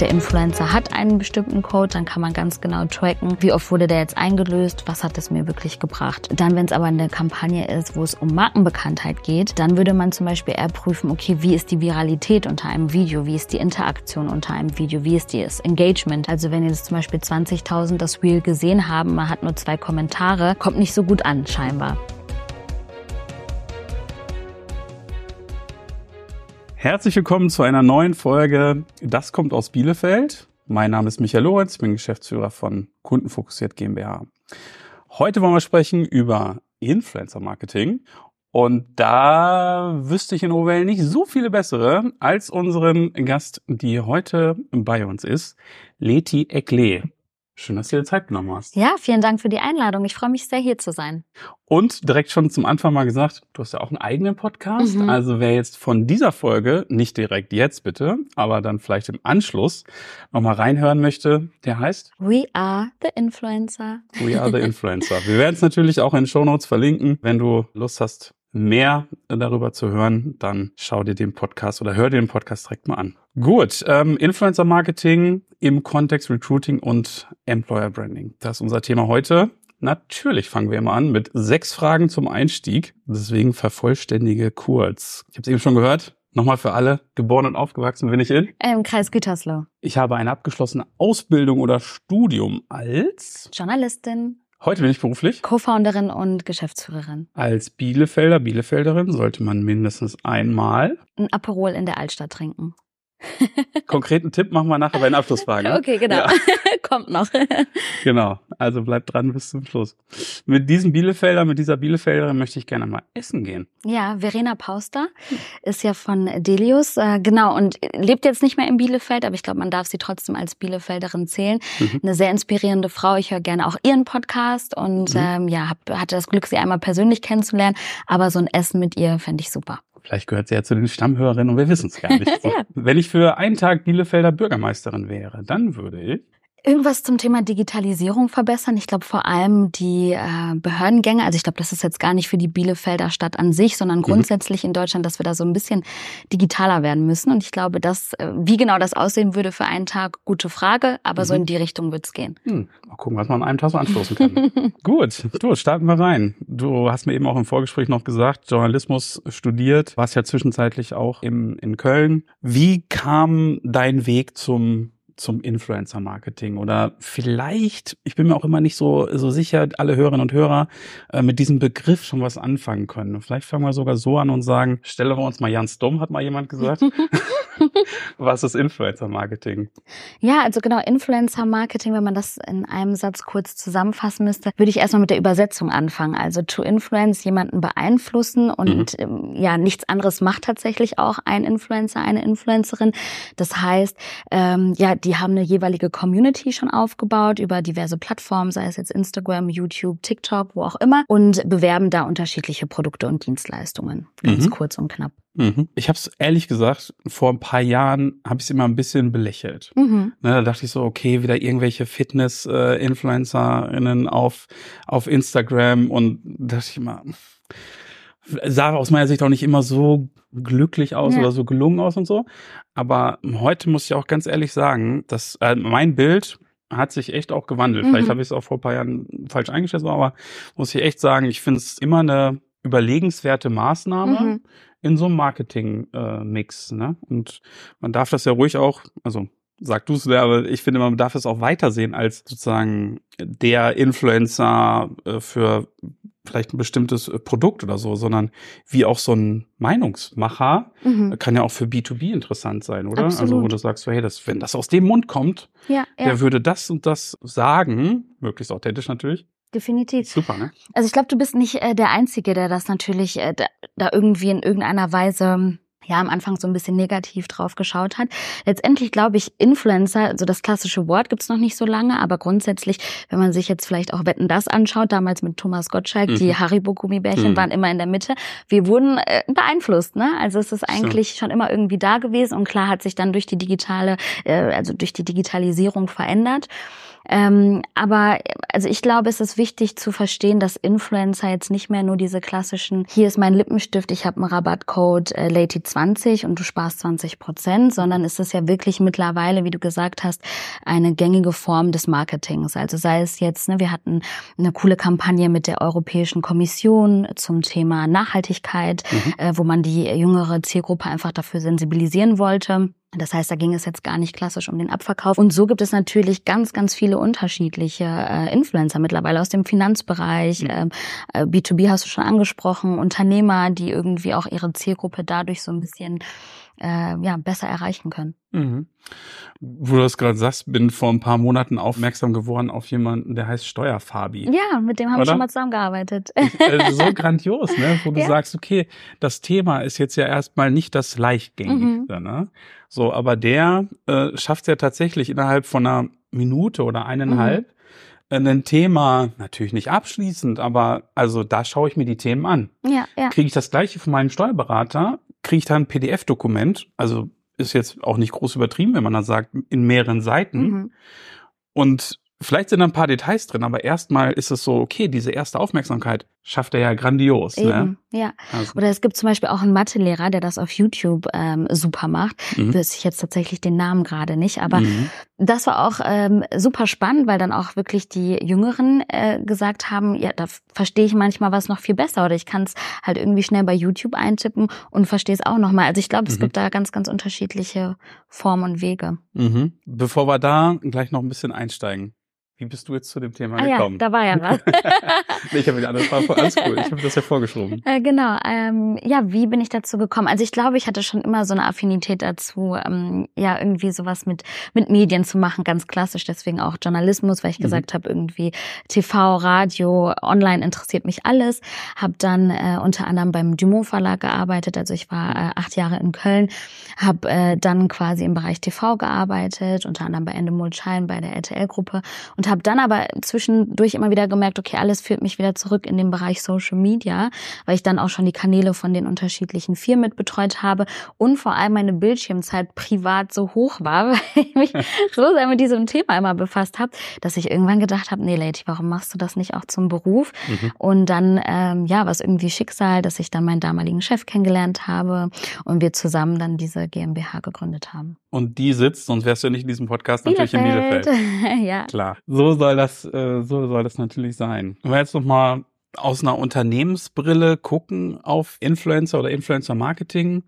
der Influencer hat einen bestimmten Code, dann kann man ganz genau tracken, wie oft wurde der jetzt eingelöst, was hat es mir wirklich gebracht. Dann, wenn es aber eine Kampagne ist, wo es um Markenbekanntheit geht, dann würde man zum Beispiel eher prüfen, okay, wie ist die Viralität unter einem Video, wie ist die Interaktion unter einem Video, wie ist das Engagement. Also wenn jetzt zum Beispiel 20.000 das Reel gesehen haben, man hat nur zwei Kommentare, kommt nicht so gut an scheinbar. Herzlich willkommen zu einer neuen Folge Das kommt aus Bielefeld. Mein Name ist Michael Lorenz, ich bin Geschäftsführer von Kundenfokussiert GmbH. Heute wollen wir sprechen über Influencer Marketing und da wüsste ich in Ovell nicht so viele bessere als unseren Gast, die heute bei uns ist, Leti Ekle. Schön, dass du dir Zeit genommen hast. Ja, vielen Dank für die Einladung. Ich freue mich sehr, hier zu sein. Und direkt schon zum Anfang mal gesagt, du hast ja auch einen eigenen Podcast. Mhm. Also wer jetzt von dieser Folge, nicht direkt jetzt bitte, aber dann vielleicht im Anschluss nochmal reinhören möchte, der heißt We Are the Influencer. We Are the Influencer. Wir werden es natürlich auch in den Show Notes verlinken. Wenn du Lust hast, mehr darüber zu hören, dann schau dir den Podcast oder hör dir den Podcast direkt mal an. Gut, ähm, Influencer Marketing im Kontext Recruiting und Employer Branding. Das ist unser Thema heute. Natürlich fangen wir mal an mit sechs Fragen zum Einstieg. Deswegen vervollständige kurz. Ich habe es eben schon gehört. Nochmal für alle, geboren und aufgewachsen bin ich in? Im Kreis Gütersloh. Ich habe eine abgeschlossene Ausbildung oder Studium als Journalistin, Heute bin ich beruflich. Co-Founderin und Geschäftsführerin. Als Bielefelder, Bielefelderin sollte man mindestens einmal ein Aperol in der Altstadt trinken. Konkreten Tipp machen wir nachher bei den Abschlussfragen. Okay, genau. Ja. Kommt noch. genau. Also bleibt dran bis zum Schluss. Mit diesem Bielefelder, mit dieser Bielefelderin möchte ich gerne mal essen gehen. Ja, Verena Pauster ist ja von Delius, äh, genau, und lebt jetzt nicht mehr in Bielefeld, aber ich glaube, man darf sie trotzdem als Bielefelderin zählen. Mhm. Eine sehr inspirierende Frau. Ich höre gerne auch ihren Podcast und mhm. ähm, ja, hab, hatte das Glück, sie einmal persönlich kennenzulernen. Aber so ein Essen mit ihr fände ich super. Vielleicht gehört sie ja zu den Stammhörerinnen und wir wissen es gar nicht. ja. Wenn ich für einen Tag Bielefelder Bürgermeisterin wäre, dann würde ich Irgendwas zum Thema Digitalisierung verbessern. Ich glaube vor allem die äh, Behördengänge. Also ich glaube, das ist jetzt gar nicht für die Bielefelder Stadt an sich, sondern mhm. grundsätzlich in Deutschland, dass wir da so ein bisschen digitaler werden müssen. Und ich glaube, dass äh, wie genau das aussehen würde für einen Tag, gute Frage. Aber mhm. so in die Richtung wird es gehen. Hm. Mal gucken, was man an einem Tag so anstoßen kann. Gut, du starten wir rein. Du hast mir eben auch im Vorgespräch noch gesagt, Journalismus studiert, warst ja zwischenzeitlich auch im, in Köln. Wie kam dein Weg zum zum Influencer-Marketing oder vielleicht, ich bin mir auch immer nicht so, so sicher, alle Hörerinnen und Hörer äh, mit diesem Begriff schon was anfangen können. Vielleicht fangen wir sogar so an und sagen, stellen wir uns mal ganz dumm, hat mal jemand gesagt. was ist Influencer-Marketing? Ja, also genau, Influencer-Marketing, wenn man das in einem Satz kurz zusammenfassen müsste, würde ich erstmal mit der Übersetzung anfangen. Also to influence, jemanden beeinflussen und mhm. ähm, ja, nichts anderes macht tatsächlich auch ein Influencer, eine Influencerin. Das heißt, ähm, ja, die haben eine jeweilige Community schon aufgebaut über diverse Plattformen, sei es jetzt Instagram, YouTube, TikTok, wo auch immer, und bewerben da unterschiedliche Produkte und Dienstleistungen. Ganz mhm. kurz und knapp. Mhm. Ich habe es ehrlich gesagt, vor ein paar Jahren habe ich es immer ein bisschen belächelt. Mhm. Ne, da dachte ich so, okay, wieder irgendwelche Fitness-Influencerinnen auf, auf Instagram und dachte ich immer, sah aus meiner Sicht auch nicht immer so glücklich aus ja. oder so gelungen aus und so. Aber heute muss ich auch ganz ehrlich sagen, dass äh, mein Bild hat sich echt auch gewandelt. Mhm. Vielleicht habe ich es auch vor ein paar Jahren falsch eingeschätzt, aber muss ich echt sagen, ich finde es immer eine überlegenswerte Maßnahme mhm. In so einem Marketing-Mix. Äh, ne? Und man darf das ja ruhig auch, also sag du es, aber ich finde, man darf es auch weitersehen als sozusagen der Influencer äh, für vielleicht ein bestimmtes äh, Produkt oder so, sondern wie auch so ein Meinungsmacher mhm. kann ja auch für B2B interessant sein, oder? Absolut. Also wo du sagst, so, hey, das, wenn das aus dem Mund kommt, ja, ja. der würde das und das sagen, möglichst authentisch natürlich. Definitiv. Super, ne? Also ich glaube, du bist nicht äh, der Einzige, der das natürlich äh, da, da irgendwie in irgendeiner Weise ja am Anfang so ein bisschen negativ drauf geschaut hat. Letztendlich glaube ich, Influencer, also das klassische Wort gibt's noch nicht so lange, aber grundsätzlich, wenn man sich jetzt vielleicht auch Wetten das anschaut, damals mit Thomas Gottschalk, mhm. die Haribo-Gummibärchen mhm. waren immer in der Mitte. Wir wurden äh, beeinflusst, ne? Also es ist eigentlich so. schon immer irgendwie da gewesen und klar hat sich dann durch die digitale, äh, also durch die Digitalisierung verändert. Ähm, aber also ich glaube, es ist wichtig zu verstehen, dass Influencer jetzt nicht mehr nur diese klassischen, hier ist mein Lippenstift, ich habe einen Rabattcode äh, Lady20 und du sparst 20 Prozent, sondern es ist ja wirklich mittlerweile, wie du gesagt hast, eine gängige Form des Marketings. Also sei es jetzt, ne, wir hatten eine coole Kampagne mit der Europäischen Kommission zum Thema Nachhaltigkeit, mhm. äh, wo man die jüngere Zielgruppe einfach dafür sensibilisieren wollte. Das heißt, da ging es jetzt gar nicht klassisch um den Abverkauf. Und so gibt es natürlich ganz, ganz viele unterschiedliche äh, Influencer mittlerweile aus dem Finanzbereich. Mhm. Ähm, äh, B2B hast du schon angesprochen, Unternehmer, die irgendwie auch ihre Zielgruppe dadurch so ein bisschen äh, ja, besser erreichen können. Mhm. Wo du das gerade sagst, bin vor ein paar Monaten aufmerksam geworden auf jemanden, der heißt Steuerfabi. Ja, mit dem haben wir schon mal zusammengearbeitet. Also so grandios, ne? Wo du ja. sagst, okay, das Thema ist jetzt ja erstmal nicht das leichtgängigste, mhm. ne? So, aber der äh, schafft es ja tatsächlich innerhalb von einer Minute oder eineinhalb mhm. ein Thema, natürlich nicht abschließend, aber also da schaue ich mir die Themen an. Ja, ja. Kriege ich das gleiche von meinem Steuerberater, kriege ich da ein PDF-Dokument, also ist jetzt auch nicht groß übertrieben, wenn man da sagt, in mehreren Seiten. Mhm. Und Vielleicht sind da ein paar Details drin, aber erstmal ist es so, okay, diese erste Aufmerksamkeit schafft er ja grandios. Ne? Eben, ne? ja. Also. Oder es gibt zum Beispiel auch einen Mathelehrer, der das auf YouTube ähm, super macht. Mhm. Wüsste ich jetzt tatsächlich den Namen gerade nicht, aber mhm. das war auch ähm, super spannend, weil dann auch wirklich die Jüngeren äh, gesagt haben, ja, da verstehe ich manchmal was noch viel besser oder ich kann es halt irgendwie schnell bei YouTube eintippen und verstehe es auch nochmal. Also ich glaube, es mhm. gibt da ganz, ganz unterschiedliche Formen und Wege. Mhm. Bevor wir da gleich noch ein bisschen einsteigen, wie bist du jetzt zu dem Thema ah, gekommen? Ja, da war ja was. nee, ich habe die andere Frage. Alles cool. Ich habe das ja vorgeschoben. Äh, genau. Ähm, ja, wie bin ich dazu gekommen? Also ich glaube, ich hatte schon immer so eine Affinität dazu, ähm, ja, irgendwie sowas mit mit Medien zu machen, ganz klassisch. Deswegen auch Journalismus, weil ich mhm. gesagt habe, irgendwie TV, Radio, Online interessiert mich alles. Habe dann äh, unter anderem beim Dumont Verlag gearbeitet. Also ich war äh, acht Jahre in Köln, habe äh, dann quasi im Bereich TV gearbeitet, unter anderem bei Endemol Shine, bei der RTL-Gruppe und und habe dann aber zwischendurch immer wieder gemerkt, okay, alles führt mich wieder zurück in den Bereich Social Media, weil ich dann auch schon die Kanäle von den unterschiedlichen Firmen mit betreut habe und vor allem meine Bildschirmzeit privat so hoch war, weil ich mich so sehr mit diesem Thema immer befasst habe, dass ich irgendwann gedacht habe, nee, Lady, warum machst du das nicht auch zum Beruf? Mhm. Und dann, ähm, ja, was irgendwie Schicksal, dass ich dann meinen damaligen Chef kennengelernt habe und wir zusammen dann diese GmbH gegründet haben. Und die sitzt, sonst wärst du ja nicht in diesem Podcast natürlich in Bielefeld. ja. Klar. So soll das, äh, so soll das natürlich sein. Wenn wir jetzt nochmal aus einer Unternehmensbrille gucken auf Influencer oder Influencer Marketing.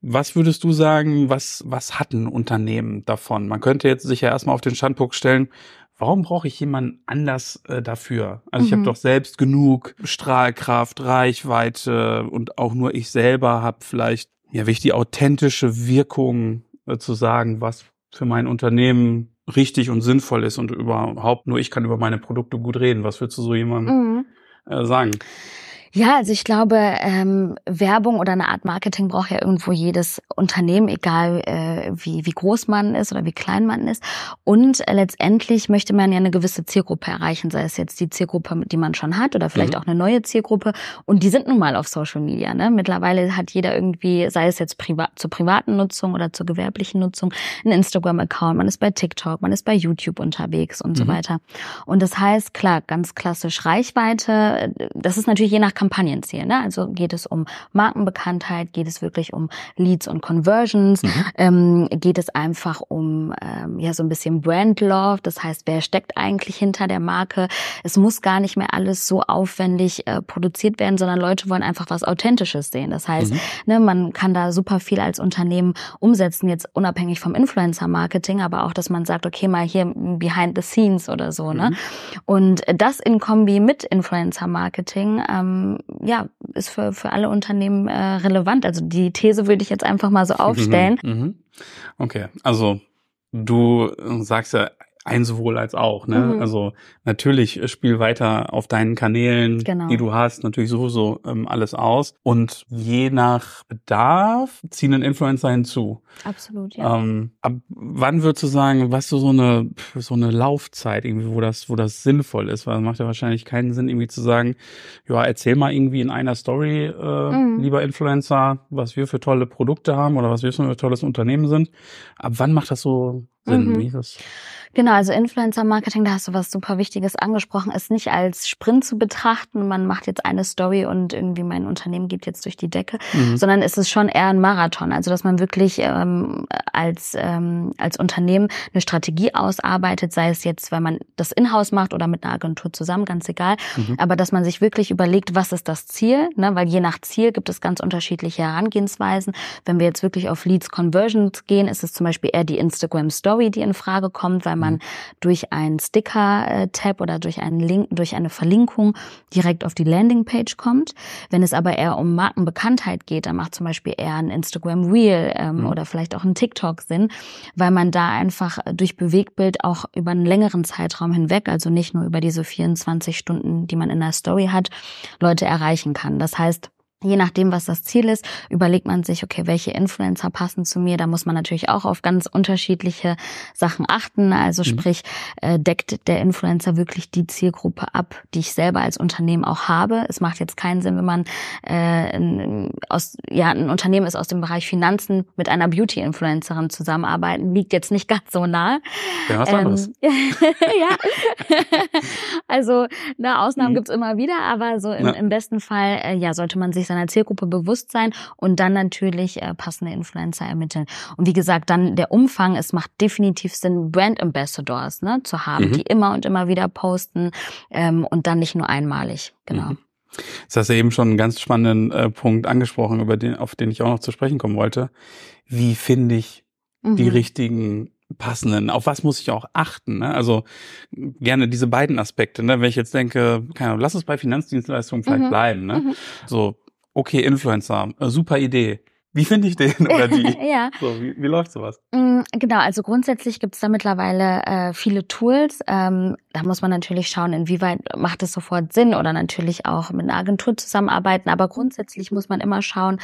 Was würdest du sagen, was, was hat ein Unternehmen davon? Man könnte jetzt sich ja erstmal auf den Standpunkt stellen, warum brauche ich jemanden anders äh, dafür? Also mhm. ich habe doch selbst genug Strahlkraft, Reichweite und auch nur ich selber habe vielleicht, ja, wie ich die authentische Wirkung äh, zu sagen, was für mein Unternehmen richtig und sinnvoll ist und überhaupt nur ich kann über meine Produkte gut reden. Was würdest du so jemandem mhm. äh, sagen? Ja, also ich glaube, ähm, Werbung oder eine Art Marketing braucht ja irgendwo jedes Unternehmen, egal äh, wie, wie groß man ist oder wie klein man ist. Und äh, letztendlich möchte man ja eine gewisse Zielgruppe erreichen, sei es jetzt die Zielgruppe, die man schon hat oder vielleicht mhm. auch eine neue Zielgruppe. Und die sind nun mal auf Social Media. Ne? Mittlerweile hat jeder irgendwie, sei es jetzt privat zur privaten Nutzung oder zur gewerblichen Nutzung, einen Instagram-Account, man ist bei TikTok, man ist bei YouTube unterwegs und mhm. so weiter. Und das heißt, klar, ganz klassisch Reichweite. Das ist natürlich je nach Kampagnenziel. Ne? Also geht es um Markenbekanntheit, geht es wirklich um Leads und Conversions, mhm. ähm, geht es einfach um ähm, ja so ein bisschen Brand Love. Das heißt, wer steckt eigentlich hinter der Marke? Es muss gar nicht mehr alles so aufwendig äh, produziert werden, sondern Leute wollen einfach was Authentisches sehen. Das heißt, mhm. ne, man kann da super viel als Unternehmen umsetzen, jetzt unabhängig vom Influencer-Marketing, aber auch, dass man sagt, okay, mal hier behind the scenes oder so. Ne? Mhm. Ne? Und das in Kombi mit Influencer-Marketing ähm, ja, ist für, für alle Unternehmen äh, relevant. Also die These würde ich jetzt einfach mal so aufstellen. Mhm. Okay, also du sagst ja, ein sowohl als auch. Ne? Mhm. Also natürlich äh, spiel weiter auf deinen Kanälen, genau. die du hast, natürlich sowieso ähm, alles aus. Und je nach Bedarf ziehen ein Influencer hinzu. Absolut, ja. Ähm, ab wann würdest du sagen, was du so eine so eine Laufzeit irgendwie, wo das wo das sinnvoll ist? Weil es macht ja wahrscheinlich keinen Sinn irgendwie zu sagen, ja erzähl mal irgendwie in einer Story, äh, mhm. lieber Influencer, was wir für tolle Produkte haben oder was wir für ein tolles Unternehmen sind. Ab wann macht das so Sinn. Mhm. Das Genau, also Influencer-Marketing, da hast du was super Wichtiges angesprochen, ist nicht als Sprint zu betrachten, man macht jetzt eine Story und irgendwie mein Unternehmen geht jetzt durch die Decke, mhm. sondern es ist schon eher ein Marathon. Also dass man wirklich ähm, als, ähm, als Unternehmen eine Strategie ausarbeitet, sei es jetzt, weil man das in-house macht oder mit einer Agentur zusammen, ganz egal. Mhm. Aber dass man sich wirklich überlegt, was ist das Ziel, ne? weil je nach Ziel gibt es ganz unterschiedliche Herangehensweisen. Wenn wir jetzt wirklich auf Leads Conversions gehen, ist es zum Beispiel eher die Instagram Story, die in Frage kommt, weil man mhm. durch einen Sticker-Tab oder durch einen Link, durch eine Verlinkung direkt auf die Landingpage kommt. Wenn es aber eher um Markenbekanntheit geht, dann macht zum Beispiel eher ein Instagram Reel ähm, mhm. oder vielleicht auch ein TikTok Sinn, weil man da einfach durch Bewegtbild auch über einen längeren Zeitraum hinweg, also nicht nur über diese 24 Stunden, die man in der Story hat, Leute erreichen kann. Das heißt, Je nachdem, was das Ziel ist, überlegt man sich, okay, welche Influencer passen zu mir. Da muss man natürlich auch auf ganz unterschiedliche Sachen achten. Also mhm. sprich, äh, deckt der Influencer wirklich die Zielgruppe ab, die ich selber als Unternehmen auch habe. Es macht jetzt keinen Sinn, wenn man äh, aus, ja, ein Unternehmen ist aus dem Bereich Finanzen mit einer Beauty-Influencerin zusammenarbeiten, liegt jetzt nicht ganz so nah. Ja, was anderes. Ähm, ja. also, ne, Ausnahmen mhm. gibt's immer wieder, aber so im, ja. im besten Fall, äh, ja, sollte man sich seiner Zielgruppe bewusst sein und dann natürlich äh, passende Influencer ermitteln. Und wie gesagt, dann der Umfang, es macht definitiv Sinn, Brand Ambassadors ne, zu haben, mhm. die immer und immer wieder posten ähm, und dann nicht nur einmalig. Genau. Mhm. Das hast du eben schon einen ganz spannenden äh, Punkt angesprochen, über den, auf den ich auch noch zu sprechen kommen wollte. Wie finde ich mhm. die richtigen passenden, auf was muss ich auch achten? Ne? Also gerne diese beiden Aspekte, ne? wenn ich jetzt denke, keine Ahnung, lass es bei Finanzdienstleistungen vielleicht mhm. bleiben. Ne? Mhm. So, okay, Influencer, äh, super Idee. Wie finde ich den oder die? ja. So, wie, wie läuft sowas? Mm, genau, also grundsätzlich gibt es da mittlerweile äh, viele Tools. Ähm, da muss man natürlich schauen, inwieweit macht es sofort Sinn oder natürlich auch mit einer Agentur zusammenarbeiten. Aber grundsätzlich muss man immer schauen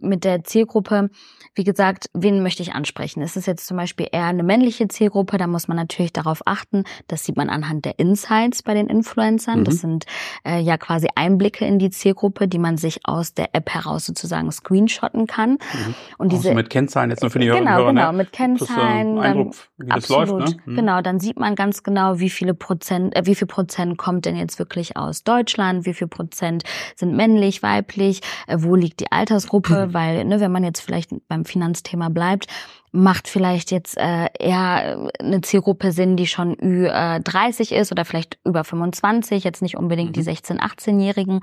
mit der Zielgruppe, wie gesagt, wen möchte ich ansprechen? Ist es jetzt zum Beispiel eher eine männliche Zielgruppe? Da muss man natürlich darauf achten. Das sieht man anhand der Insights bei den Influencern. Mhm. Das sind äh, ja quasi Einblicke in die Zielgruppe, die man sich aus der App heraus sozusagen screenshotten kann. Mhm. Und diese Auch so mit Kennzahlen jetzt nur für die Hörer. Genau, Hörer, genau, ne? mit Kennzahlen. Plus, ähm, Eindruck, wie das absolut, läuft. Ne? Mhm. Genau, dann sieht man ganz genau, wie viele Prozent, äh, wie viel Prozent kommt denn jetzt wirklich aus Deutschland, wie viel Prozent sind männlich, weiblich, äh, wo liegt die Altersgruppe, weil ne, wenn man jetzt vielleicht beim Finanzthema bleibt, macht vielleicht jetzt äh, eher eine Zielgruppe Sinn, die schon Ü30 äh, ist oder vielleicht über 25, jetzt nicht unbedingt die 16-, mhm. 18-Jährigen.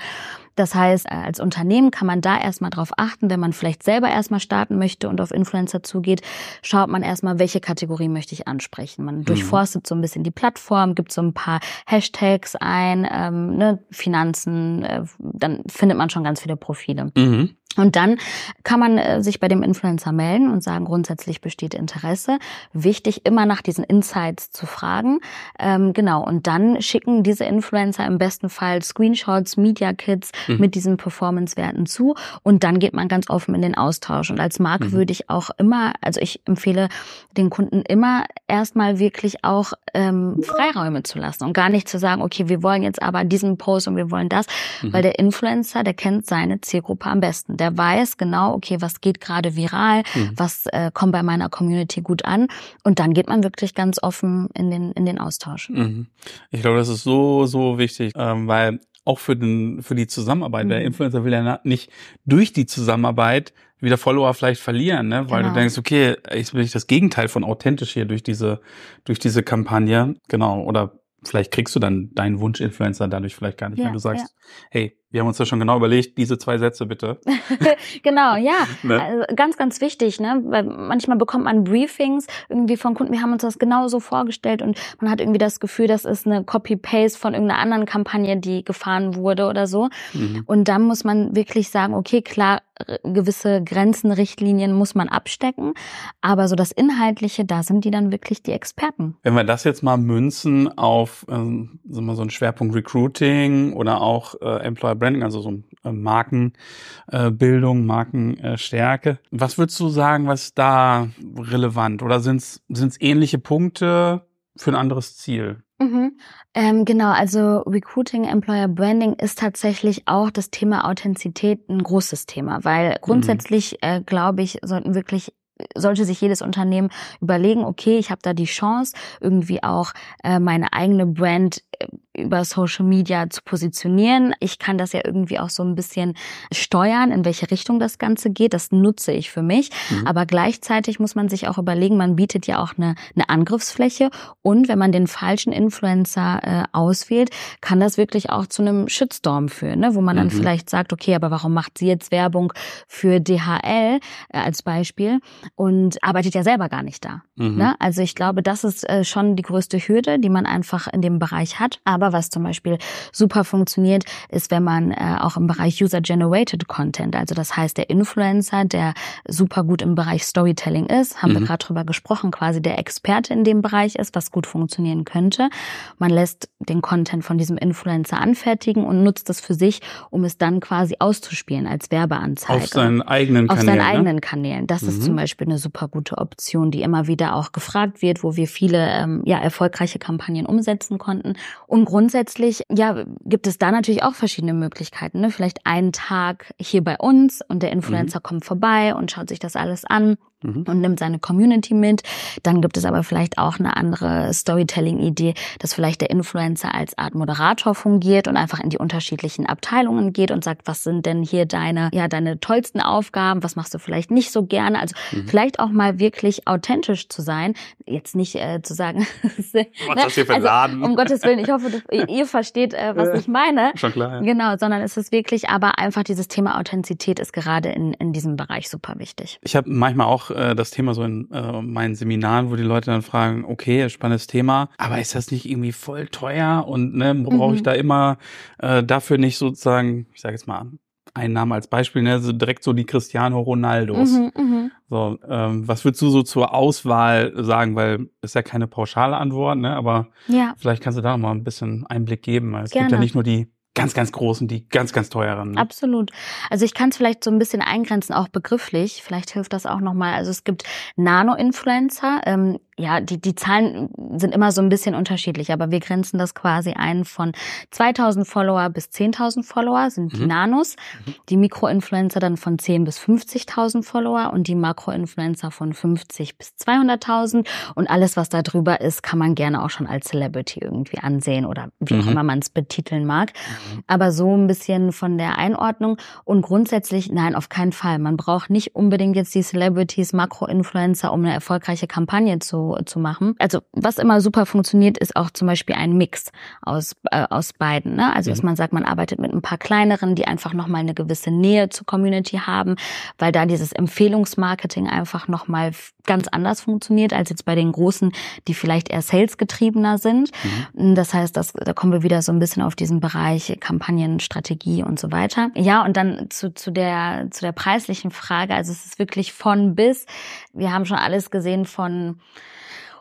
Das heißt, äh, als Unternehmen kann man da erstmal drauf achten, wenn man vielleicht selber erstmal starten möchte und auf Influencer zugeht, schaut man erstmal, welche Kategorie möchte ich ansprechen. Man mhm. durchforstet so ein bisschen die Plattform, gibt so ein paar Hashtags ein, ähm, ne, Finanzen, äh, dann findet man schon ganz viele Profile. Mhm. Und dann kann man äh, sich bei dem Influencer melden und sagen, grundsätzlich besteht Interesse. Wichtig, immer nach diesen Insights zu fragen. Ähm, genau, und dann schicken diese Influencer im besten Fall Screenshots, Media Kits mhm. mit diesen Performance-Werten zu. Und dann geht man ganz offen in den Austausch. Und als Marke mhm. würde ich auch immer, also ich empfehle den Kunden immer erstmal wirklich auch ähm, Freiräume zu lassen und gar nicht zu sagen, okay, wir wollen jetzt aber diesen Post und wir wollen das, mhm. weil der Influencer, der kennt seine Zielgruppe am besten. Der der weiß genau, okay, was geht gerade viral, mhm. was äh, kommt bei meiner Community gut an. Und dann geht man wirklich ganz offen in den, in den Austausch. Mhm. Ich glaube, das ist so, so wichtig, ähm, weil auch für den für die Zusammenarbeit. Mhm. Der Influencer will ja nicht durch die Zusammenarbeit wieder Follower vielleicht verlieren, ne? Weil genau. du denkst, okay, ich will das Gegenteil von authentisch hier durch diese durch diese Kampagne, genau. Oder vielleicht kriegst du dann deinen Wunsch-Influencer dadurch vielleicht gar nicht, ja, wenn du sagst, ja. hey, wir haben uns das schon genau überlegt, diese zwei Sätze bitte. genau, ja. ne? also ganz, ganz wichtig, ne? Weil manchmal bekommt man Briefings irgendwie von Kunden, wir haben uns das genau so vorgestellt und man hat irgendwie das Gefühl, das ist eine Copy-Paste von irgendeiner anderen Kampagne, die gefahren wurde oder so. Mhm. Und dann muss man wirklich sagen, okay, klar, gewisse Grenzen, Richtlinien muss man abstecken. Aber so das Inhaltliche, da sind die dann wirklich die Experten. Wenn wir das jetzt mal münzen auf ähm, so einen Schwerpunkt Recruiting oder auch äh, Employer Branding, also so äh, Markenbildung, äh, Markenstärke. Was würdest du sagen, was da relevant? Oder sind es ähnliche Punkte für ein anderes Ziel? Mhm. Ähm, genau, also Recruiting, Employer Branding ist tatsächlich auch das Thema Authentizität ein großes Thema, weil mhm. grundsätzlich, mhm. äh, glaube ich, sollten wirklich sollte sich jedes Unternehmen überlegen, okay, ich habe da die Chance, irgendwie auch äh, meine eigene Brand äh, über Social Media zu positionieren. Ich kann das ja irgendwie auch so ein bisschen steuern, in welche Richtung das Ganze geht. Das nutze ich für mich. Mhm. Aber gleichzeitig muss man sich auch überlegen, man bietet ja auch eine, eine Angriffsfläche. Und wenn man den falschen Influencer äh, auswählt, kann das wirklich auch zu einem Shitstorm führen, ne? wo man mhm. dann vielleicht sagt, okay, aber warum macht sie jetzt Werbung für DHL äh, als Beispiel und arbeitet ja selber gar nicht da. Mhm. Ne? Also ich glaube, das ist äh, schon die größte Hürde, die man einfach in dem Bereich hat. Aber was zum Beispiel super funktioniert, ist, wenn man äh, auch im Bereich User-Generated Content, also das heißt der Influencer, der super gut im Bereich Storytelling ist, haben mhm. wir gerade drüber gesprochen, quasi der Experte in dem Bereich ist, was gut funktionieren könnte. Man lässt den Content von diesem Influencer anfertigen und nutzt das für sich, um es dann quasi auszuspielen als Werbeanzeige. Auf seinen eigenen Kanälen. Auf seinen ne? eigenen Kanälen. Das mhm. ist zum Beispiel eine super gute Option, die immer wieder auch gefragt wird, wo wir viele ähm, ja, erfolgreiche Kampagnen umsetzen konnten. Und grundsätzlich, ja, gibt es da natürlich auch verschiedene Möglichkeiten. Ne? Vielleicht einen Tag hier bei uns und der Influencer mhm. kommt vorbei und schaut sich das alles an. Und nimmt seine Community mit. Dann gibt es aber vielleicht auch eine andere Storytelling-Idee, dass vielleicht der Influencer als Art Moderator fungiert und einfach in die unterschiedlichen Abteilungen geht und sagt, was sind denn hier deine, ja, deine tollsten Aufgaben, was machst du vielleicht nicht so gerne. Also mhm. vielleicht auch mal wirklich authentisch zu sein. Jetzt nicht äh, zu sagen, was ne? das hier für also, Laden? Um Gottes Willen, ich hoffe, du, ihr versteht, äh, was ich meine. Schon klar. Ja. Genau, sondern es ist wirklich, aber einfach dieses Thema Authentizität ist gerade in, in diesem Bereich super wichtig. Ich habe manchmal auch äh, das Thema so in äh, meinen Seminaren, wo die Leute dann fragen, okay, spannendes Thema, aber ist das nicht irgendwie voll teuer und ne, brauche ich mhm. da immer äh, dafür nicht sozusagen, ich sage jetzt mal, einen Namen als Beispiel, ne, so direkt so die Cristiano Ronaldos. Mhm, mh. So, ähm, was würdest du so zur Auswahl sagen? Weil ist ja keine pauschale Antwort, ne? Aber ja. vielleicht kannst du da noch mal ein bisschen Einblick geben. Es Gerne. gibt ja nicht nur die ganz, ganz großen, die ganz, ganz teuren. Ne? Absolut. Also ich kann es vielleicht so ein bisschen eingrenzen, auch begrifflich. Vielleicht hilft das auch nochmal. Also es gibt Nano-Influencer. Ähm, ja, die, die Zahlen sind immer so ein bisschen unterschiedlich, aber wir grenzen das quasi ein von 2000 Follower bis 10.000 Follower sind die mhm. Nanos, mhm. die Mikroinfluencer dann von 10 bis 50.000 Follower und die Makroinfluencer von 50 bis 200.000 und alles, was da drüber ist, kann man gerne auch schon als Celebrity irgendwie ansehen oder wie auch mhm. immer man es betiteln mag. Mhm. Aber so ein bisschen von der Einordnung und grundsätzlich, nein, auf keinen Fall. Man braucht nicht unbedingt jetzt die Celebrities, Makroinfluencer, um eine erfolgreiche Kampagne zu zu, machen. Also was immer super funktioniert, ist auch zum Beispiel ein Mix aus, äh, aus beiden. Ne? Also dass mhm. man sagt, man arbeitet mit ein paar kleineren, die einfach nochmal eine gewisse Nähe zur Community haben, weil da dieses Empfehlungsmarketing einfach nochmal ganz anders funktioniert als jetzt bei den großen, die vielleicht eher salesgetriebener sind. Mhm. Das heißt, das, da kommen wir wieder so ein bisschen auf diesen Bereich Kampagnenstrategie und so weiter. Ja, und dann zu, zu, der, zu der preislichen Frage. Also es ist wirklich von bis. Wir haben schon alles gesehen von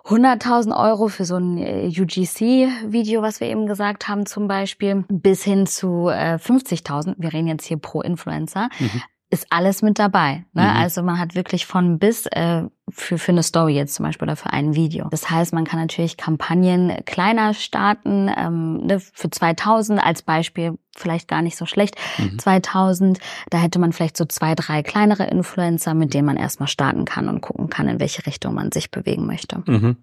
100.000 Euro für so ein äh, UGC-Video, was wir eben gesagt haben zum Beispiel, bis hin zu äh, 50.000. Wir reden jetzt hier pro Influencer. Mhm ist alles mit dabei. Ne? Mhm. Also man hat wirklich von bis äh, für, für eine Story jetzt zum Beispiel oder für ein Video. Das heißt, man kann natürlich Kampagnen kleiner starten, ähm, ne, für 2000 als Beispiel vielleicht gar nicht so schlecht. Mhm. 2000, da hätte man vielleicht so zwei, drei kleinere Influencer, mit denen man erstmal starten kann und gucken kann, in welche Richtung man sich bewegen möchte. Mhm.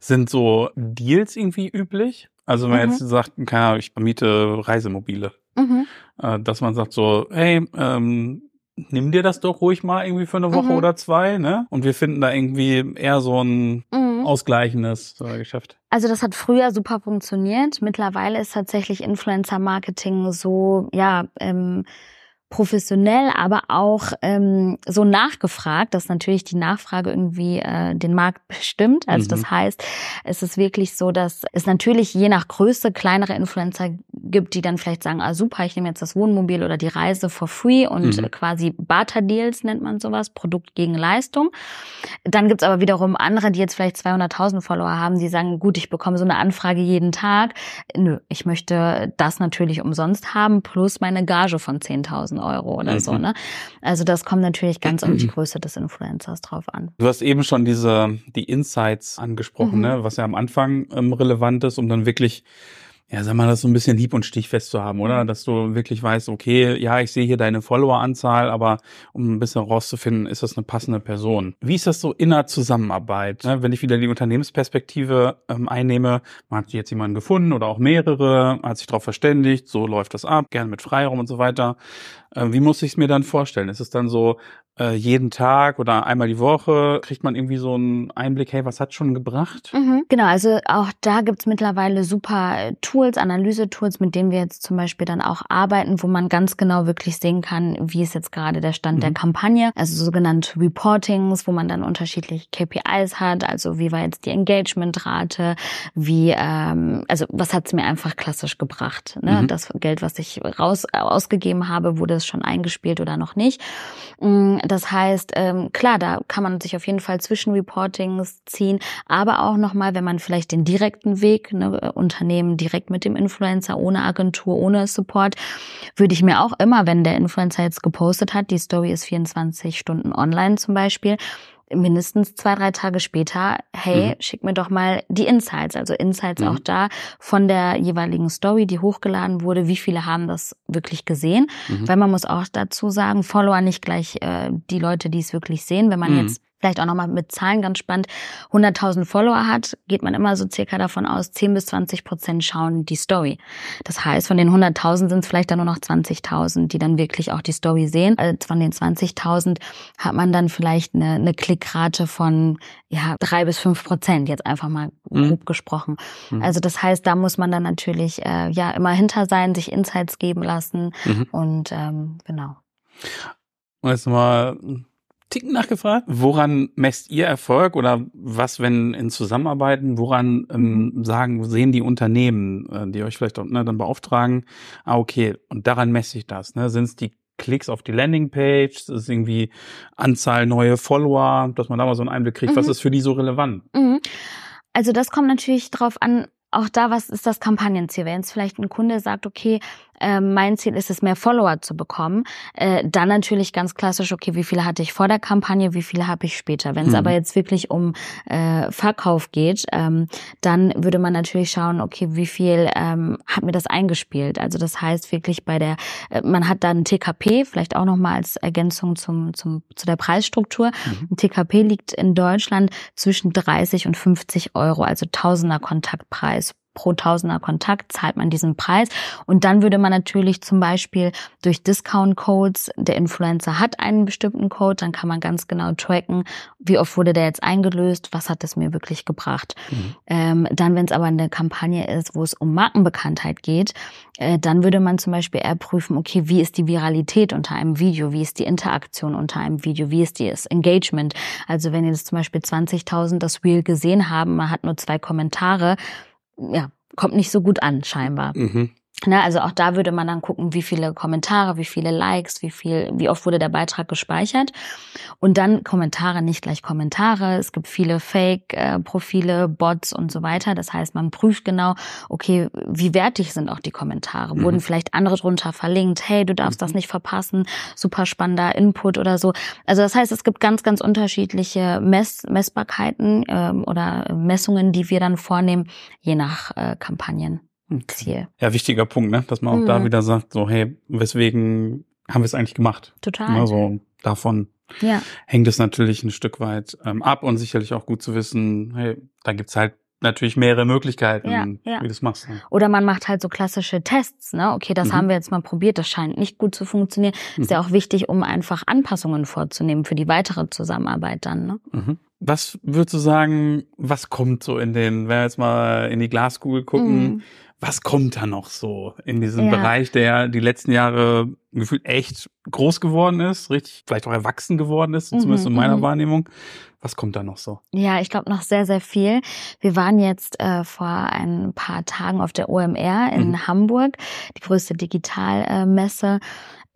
Sind so Deals irgendwie üblich? Also wenn man mhm. jetzt sagt, keine Ahnung, ich vermiete Reisemobile. Mhm. Äh, dass man sagt so, hey, ähm, nimm dir das doch ruhig mal irgendwie für eine Woche mhm. oder zwei, ne? Und wir finden da irgendwie eher so ein mhm. ausgleichendes äh, Geschäft. Also das hat früher super funktioniert. Mittlerweile ist tatsächlich Influencer-Marketing so, ja, ähm, professionell, aber auch ähm, so nachgefragt, dass natürlich die Nachfrage irgendwie äh, den Markt bestimmt. Also mhm. das heißt, es ist wirklich so, dass es natürlich je nach Größe kleinere Influencer gibt, die dann vielleicht sagen, ah super, ich nehme jetzt das Wohnmobil oder die Reise for free und mhm. quasi Barter-Deals nennt man sowas, Produkt gegen Leistung. Dann gibt's aber wiederum andere, die jetzt vielleicht 200.000 Follower haben, die sagen, gut, ich bekomme so eine Anfrage jeden Tag. Nö, ich möchte das natürlich umsonst haben, plus meine Gage von 10.000 Euro oder mhm. so. Ne? Also das kommt natürlich ganz auf die Größe des Influencers drauf an. Du hast eben schon diese die Insights angesprochen, mhm. ne? was ja am Anfang ähm, relevant ist, um dann wirklich ja, sag mal, das so ein bisschen lieb und stichfest zu haben, oder? Mhm. Dass du wirklich weißt, okay, ja, ich sehe hier deine Followeranzahl, aber um ein bisschen rauszufinden, ist das eine passende Person. Wie ist das so in der Zusammenarbeit? Ne? Wenn ich wieder die Unternehmensperspektive ähm, einnehme, man hat jetzt jemanden gefunden oder auch mehrere, hat sich darauf verständigt, so läuft das ab, gerne mit Freiraum und so weiter. Äh, wie muss ich es mir dann vorstellen? Ist es dann so, äh, jeden Tag oder einmal die Woche kriegt man irgendwie so einen Einblick, hey, was hat schon gebracht? Mhm, genau, also auch da gibt's mittlerweile super Tools, Analyse-Tools, mit denen wir jetzt zum Beispiel dann auch arbeiten, wo man ganz genau wirklich sehen kann, wie ist jetzt gerade der Stand mhm. der Kampagne. Also sogenannte Reportings, wo man dann unterschiedliche KPIs hat, also wie war jetzt die Engagementrate, wie, ähm, also was hat's mir einfach klassisch gebracht. Ne? Mhm. Das Geld, was ich raus ausgegeben habe, wurde es schon eingespielt oder noch nicht. Mm, das heißt, ähm, klar, da kann man sich auf jeden Fall Zwischenreportings ziehen, aber auch nochmal, wenn man vielleicht den direkten Weg, ne, Unternehmen direkt mit dem Influencer, ohne Agentur, ohne Support, würde ich mir auch immer, wenn der Influencer jetzt gepostet hat, die Story ist 24 Stunden online zum Beispiel, mindestens zwei, drei Tage später, hey, mhm. schick mir doch mal die Insights. Also Insights mhm. auch da von der jeweiligen Story, die hochgeladen wurde. Wie viele haben das wirklich gesehen? Mhm. Weil man muss auch dazu sagen, Follower nicht gleich äh, die Leute, die es wirklich sehen. Wenn man mhm. jetzt vielleicht auch nochmal mit Zahlen ganz spannend, 100.000 Follower hat, geht man immer so circa davon aus, 10 bis 20 Prozent schauen die Story. Das heißt, von den 100.000 sind es vielleicht dann nur noch 20.000, die dann wirklich auch die Story sehen. Also von den 20.000 hat man dann vielleicht eine, eine Klickrate von ja drei bis fünf Prozent, jetzt einfach mal mhm. grob gesprochen. Mhm. Also das heißt, da muss man dann natürlich äh, ja immer hinter sein, sich Insights geben lassen mhm. und ähm, genau. Jetzt mal Ticken nachgefragt. Woran messt ihr Erfolg oder was, wenn in Zusammenarbeiten, woran ähm, sagen, sehen die Unternehmen, äh, die euch vielleicht auch, ne, dann beauftragen, ah, okay, und daran messe ich das. Ne? Sind es die Klicks auf die Landingpage, ist es irgendwie Anzahl neue Follower, dass man da mal so einen Einblick kriegt, mhm. was ist für die so relevant? Mhm. Also das kommt natürlich drauf an, auch da, was ist das Kampagnenziel? Wenn jetzt vielleicht ein Kunde sagt, okay, äh, mein Ziel ist es, mehr Follower zu bekommen, äh, dann natürlich ganz klassisch, okay, wie viele hatte ich vor der Kampagne, wie viele habe ich später. Wenn es mhm. aber jetzt wirklich um äh, Verkauf geht, ähm, dann würde man natürlich schauen, okay, wie viel ähm, hat mir das eingespielt? Also das heißt wirklich bei der, äh, man hat dann TKP, vielleicht auch nochmal als Ergänzung zum, zum, zu der Preisstruktur. Mhm. Ein TKP liegt in Deutschland zwischen 30 und 50 Euro, also Tausender Kontaktpreis pro Tausender Kontakt zahlt man diesen Preis. Und dann würde man natürlich zum Beispiel durch Discount-Codes, der Influencer hat einen bestimmten Code, dann kann man ganz genau tracken, wie oft wurde der jetzt eingelöst, was hat es mir wirklich gebracht. Mhm. Ähm, dann, wenn es aber eine Kampagne ist, wo es um Markenbekanntheit geht, äh, dann würde man zum Beispiel eher prüfen, okay, wie ist die Viralität unter einem Video, wie ist die Interaktion unter einem Video, wie ist das Engagement. Also wenn jetzt zum Beispiel 20.000 das Reel gesehen haben, man hat nur zwei Kommentare, ja, kommt nicht so gut an, scheinbar. Mhm. Ne, also auch da würde man dann gucken, wie viele Kommentare, wie viele Likes, wie viel, wie oft wurde der Beitrag gespeichert. Und dann Kommentare, nicht gleich Kommentare. Es gibt viele Fake-Profile, Bots und so weiter. Das heißt, man prüft genau, okay, wie wertig sind auch die Kommentare? Mhm. Wurden vielleicht andere drunter verlinkt? Hey, du darfst mhm. das nicht verpassen. Super spannender Input oder so. Also das heißt, es gibt ganz, ganz unterschiedliche Mess Messbarkeiten ähm, oder Messungen, die wir dann vornehmen, je nach äh, Kampagnen. Ziel. Ja, wichtiger Punkt, ne? dass man auch mhm. da wieder sagt, so, hey, weswegen haben wir es eigentlich gemacht? Total. Also davon ja. hängt es natürlich ein Stück weit ähm, ab und sicherlich auch gut zu wissen, hey, da gibt's halt natürlich mehrere Möglichkeiten, ja, ja. wie du das machst. Ne? Oder man macht halt so klassische Tests, ne? Okay, das mhm. haben wir jetzt mal probiert, das scheint nicht gut zu funktionieren. Mhm. Ist ja auch wichtig, um einfach Anpassungen vorzunehmen für die weitere Zusammenarbeit dann, ne? Mhm. Was würdest du sagen, was kommt so in den, wenn wir jetzt mal in die Glaskugel gucken, mhm was kommt da noch so in diesem ja. Bereich, der die letzten Jahre gefühlt echt groß geworden ist, richtig, vielleicht auch erwachsen geworden ist, mhm, zumindest in meiner mhm. Wahrnehmung. Was kommt da noch so? Ja, ich glaube noch sehr, sehr viel. Wir waren jetzt äh, vor ein paar Tagen auf der OMR in mhm. Hamburg, die größte Digitalmesse.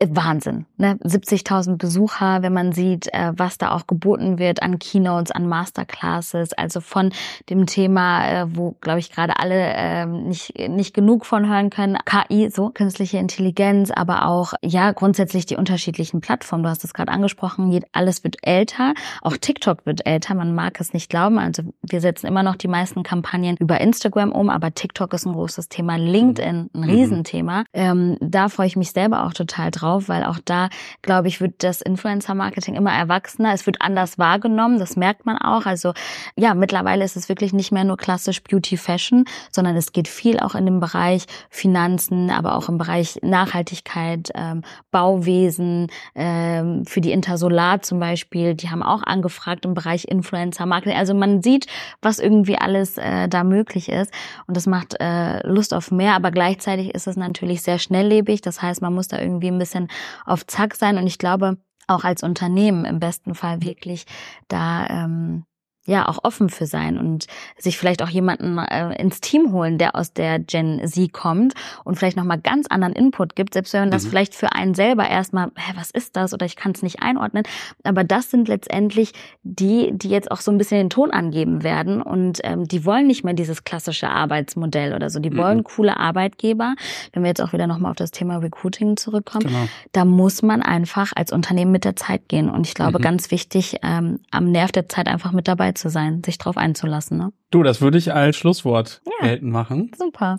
Wahnsinn. Ne? 70.000 Besucher, wenn man sieht, äh, was da auch geboten wird an Keynotes, an Masterclasses, also von dem Thema, äh, wo, glaube ich, gerade alle äh, nicht, nicht genug von hören können, KI, so künstliche Intelligenz, aber auch, ja, grundsätzlich die unterschiedlichen Plattformen. Du hast es gerade angesprochen, alles wird älter, auch TikTok wird älter, man mag es nicht glauben. Also wir setzen immer noch die meisten Kampagnen über Instagram um, aber TikTok ist ein großes Thema, LinkedIn ein mhm. Riesenthema. Ähm, da freue ich mich selber auch total drauf drauf, weil auch da, glaube ich, wird das Influencer-Marketing immer erwachsener. Es wird anders wahrgenommen, das merkt man auch. Also ja, mittlerweile ist es wirklich nicht mehr nur klassisch Beauty Fashion, sondern es geht viel auch in dem Bereich Finanzen, aber auch im Bereich Nachhaltigkeit, ähm, Bauwesen, ähm, für die Intersolar zum Beispiel, die haben auch angefragt im Bereich Influencer-Marketing. Also man sieht, was irgendwie alles äh, da möglich ist und das macht äh, Lust auf mehr, aber gleichzeitig ist es natürlich sehr schnelllebig. Das heißt, man muss da irgendwie ein bisschen bisschen auf Zack sein. Und ich glaube, auch als Unternehmen im besten Fall wirklich da ähm, ja auch offen für sein und sich vielleicht auch jemanden äh, ins Team holen, der aus der Gen Z kommt und vielleicht noch mal ganz anderen Input gibt, selbst wenn das mhm. vielleicht für einen selber erstmal, hä, was ist das oder ich kann es nicht einordnen, aber das sind letztendlich die, die jetzt auch so ein bisschen den Ton angeben werden und ähm, die wollen nicht mehr dieses klassische Arbeitsmodell oder so, die mhm. wollen coole Arbeitgeber. Wenn wir jetzt auch wieder noch mal auf das Thema Recruiting zurückkommen, genau. da muss man einfach als Unternehmen mit der Zeit gehen und ich glaube, mhm. ganz wichtig ähm, am Nerv der Zeit einfach mit dabei zu sein, sich drauf einzulassen. Ne? Du, das würde ich als Schlusswort ja, geltend machen. Super.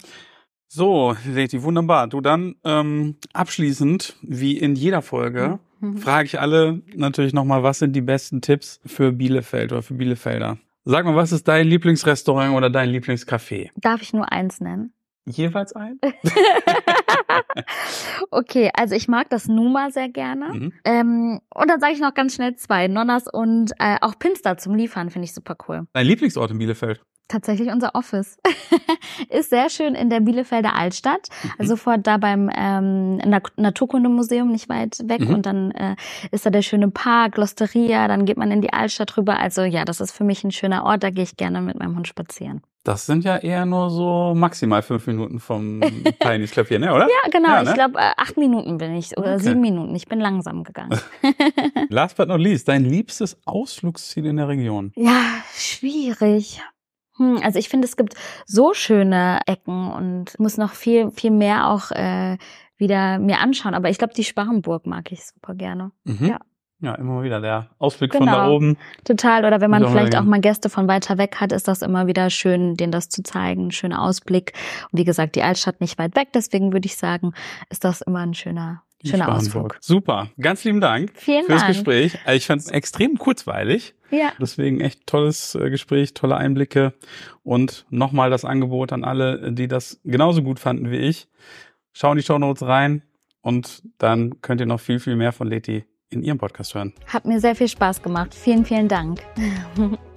So, Leti, wunderbar. Du dann ähm, abschließend, wie in jeder Folge, mhm. frage ich alle natürlich nochmal, was sind die besten Tipps für Bielefeld oder für Bielefelder? Sag mal, was ist dein Lieblingsrestaurant oder dein Lieblingscafé? Darf ich nur eins nennen? Jeweils ein? okay, also ich mag das Numa sehr gerne. Mhm. Ähm, und dann sage ich noch ganz schnell zwei. Nonnas und äh, auch Pinster zum Liefern finde ich super cool. Dein Lieblingsort in Bielefeld? Tatsächlich unser Office. ist sehr schön in der Bielefelder Altstadt. Also sofort da beim ähm, Naturkundemuseum nicht weit weg. Mhm. Und dann äh, ist da der schöne Park, Losteria, dann geht man in die Altstadt rüber. Also ja, das ist für mich ein schöner Ort, da gehe ich gerne mit meinem Hund spazieren. Das sind ja eher nur so maximal fünf Minuten vom Club hier, ne, oder? Ja, genau. Ja, ne? Ich glaube, äh, acht Minuten bin ich oder okay. sieben Minuten. Ich bin langsam gegangen. Last but not least, dein liebstes Ausflugsziel in der Region? Ja, schwierig. Hm, also ich finde, es gibt so schöne Ecken und muss noch viel, viel mehr auch äh, wieder mir anschauen. Aber ich glaube, die Sparrenburg mag ich super gerne. Mhm. Ja. Ja, immer wieder der Ausblick genau. von da genau. oben. Total. Oder wenn man vielleicht auch mal Gäste von weiter weg hat, ist das immer wieder schön, denen das zu zeigen. Schöner Ausblick. Und wie gesagt, die Altstadt nicht weit weg. Deswegen würde ich sagen, ist das immer ein schöner Schöner Ausflug. Super. Ganz lieben Dank Vielen fürs Dank. Gespräch. Also ich fand es extrem kurzweilig. Ja. Deswegen echt tolles äh, Gespräch, tolle Einblicke und nochmal das Angebot an alle, die das genauso gut fanden wie ich. Schauen die Show Notes rein und dann könnt ihr noch viel, viel mehr von Leti in ihrem Podcast hören. Hat mir sehr viel Spaß gemacht. Vielen, vielen Dank.